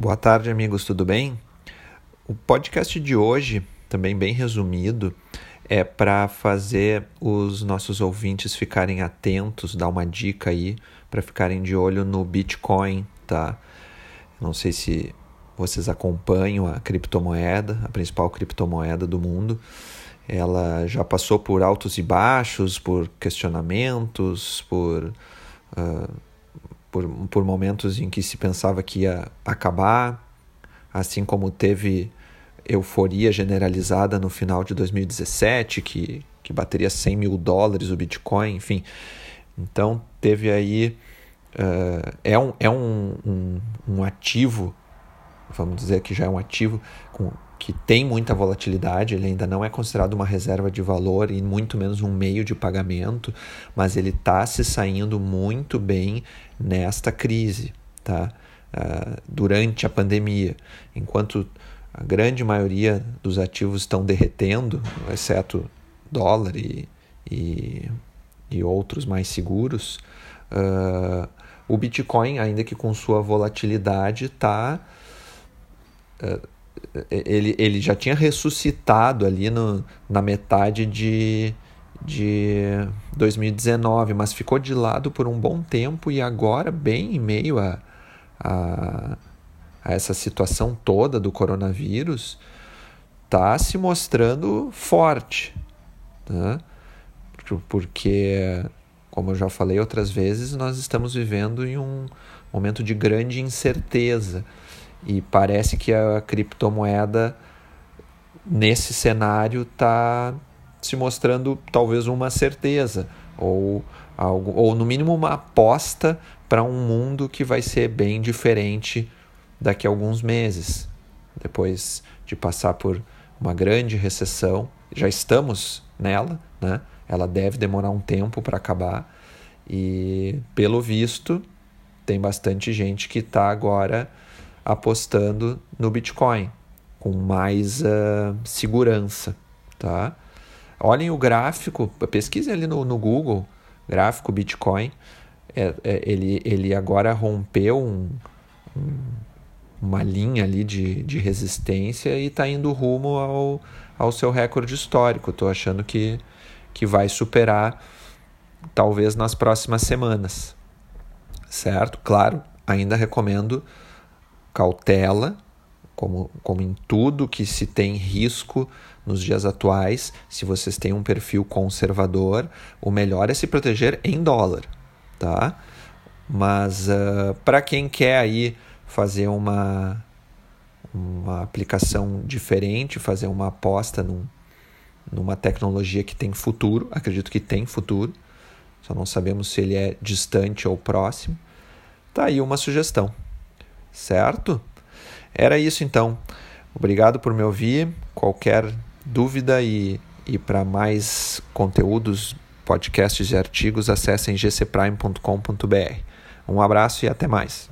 Boa tarde, amigos, tudo bem? O podcast de hoje, também bem resumido, é para fazer os nossos ouvintes ficarem atentos, dar uma dica aí para ficarem de olho no Bitcoin, tá? Não sei se vocês acompanham a criptomoeda, a principal criptomoeda do mundo. Ela já passou por altos e baixos, por questionamentos, por, uh, por, por momentos em que se pensava que ia acabar, assim como teve euforia generalizada no final de 2017, que, que bateria 100 mil dólares o Bitcoin, enfim. Então teve aí. Uh, é um, é um, um, um ativo vamos dizer que já é um ativo com, que tem muita volatilidade, ele ainda não é considerado uma reserva de valor e muito menos um meio de pagamento, mas ele está se saindo muito bem nesta crise, tá? Uh, durante a pandemia, enquanto a grande maioria dos ativos estão derretendo, exceto dólar e, e, e outros mais seguros, uh, o Bitcoin, ainda que com sua volatilidade, está é, ele, ele já tinha ressuscitado ali no, na metade de, de 2019, mas ficou de lado por um bom tempo e agora, bem em meio a, a, a essa situação toda do coronavírus, está se mostrando forte. Né? Porque, como eu já falei outras vezes, nós estamos vivendo em um momento de grande incerteza. E parece que a criptomoeda, nesse cenário, está se mostrando talvez uma certeza, ou, algo, ou no mínimo uma aposta para um mundo que vai ser bem diferente daqui a alguns meses. Depois de passar por uma grande recessão, já estamos nela, né? ela deve demorar um tempo para acabar, e pelo visto, tem bastante gente que está agora apostando no Bitcoin com mais uh, segurança, tá? Olhem o gráfico, pesquisem ali no, no Google, gráfico Bitcoin, é, é, ele, ele agora rompeu um, um, uma linha ali de, de resistência e está indo rumo ao, ao seu recorde histórico. Estou achando que, que vai superar talvez nas próximas semanas, certo? Claro, ainda recomendo cautela, como, como em tudo que se tem risco nos dias atuais, se vocês têm um perfil conservador, o melhor é se proteger em dólar, tá? Mas uh, para quem quer aí fazer uma, uma aplicação diferente, fazer uma aposta num, numa tecnologia que tem futuro, acredito que tem futuro, só não sabemos se ele é distante ou próximo, tá aí uma sugestão certo? Era isso então. Obrigado por me ouvir. Qualquer dúvida e, e para mais conteúdos, podcasts e artigos, acessem gcprime.com.br. Um abraço e até mais.